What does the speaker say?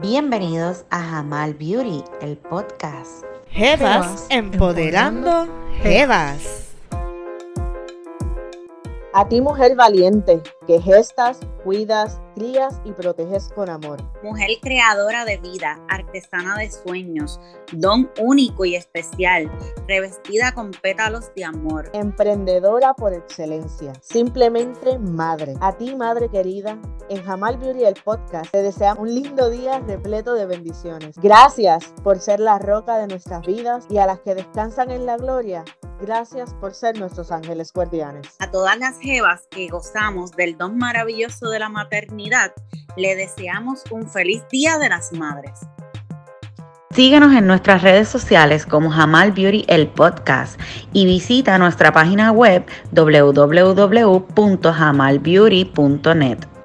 Bienvenidos a Jamal Beauty, el podcast. Jevas empoderando Jevas. A ti mujer valiente, que gestas, cuidas, crías y proteges con amor. Mujer creadora de vida, artesana de sueños, don único y especial, revestida con pétalos de amor. Emprendedora por excelencia, simplemente madre. A ti madre querida, en Jamal Beauty el podcast te deseamos un lindo día repleto de bendiciones. Gracias por ser la roca de nuestras vidas y a las que descansan en la gloria. Gracias por ser nuestros ángeles guardianes. A todas las jevas que gozamos del don maravilloso de la maternidad, le deseamos un feliz Día de las Madres. Síguenos en nuestras redes sociales como Jamal Beauty el podcast y visita nuestra página web www.jamalbeauty.net.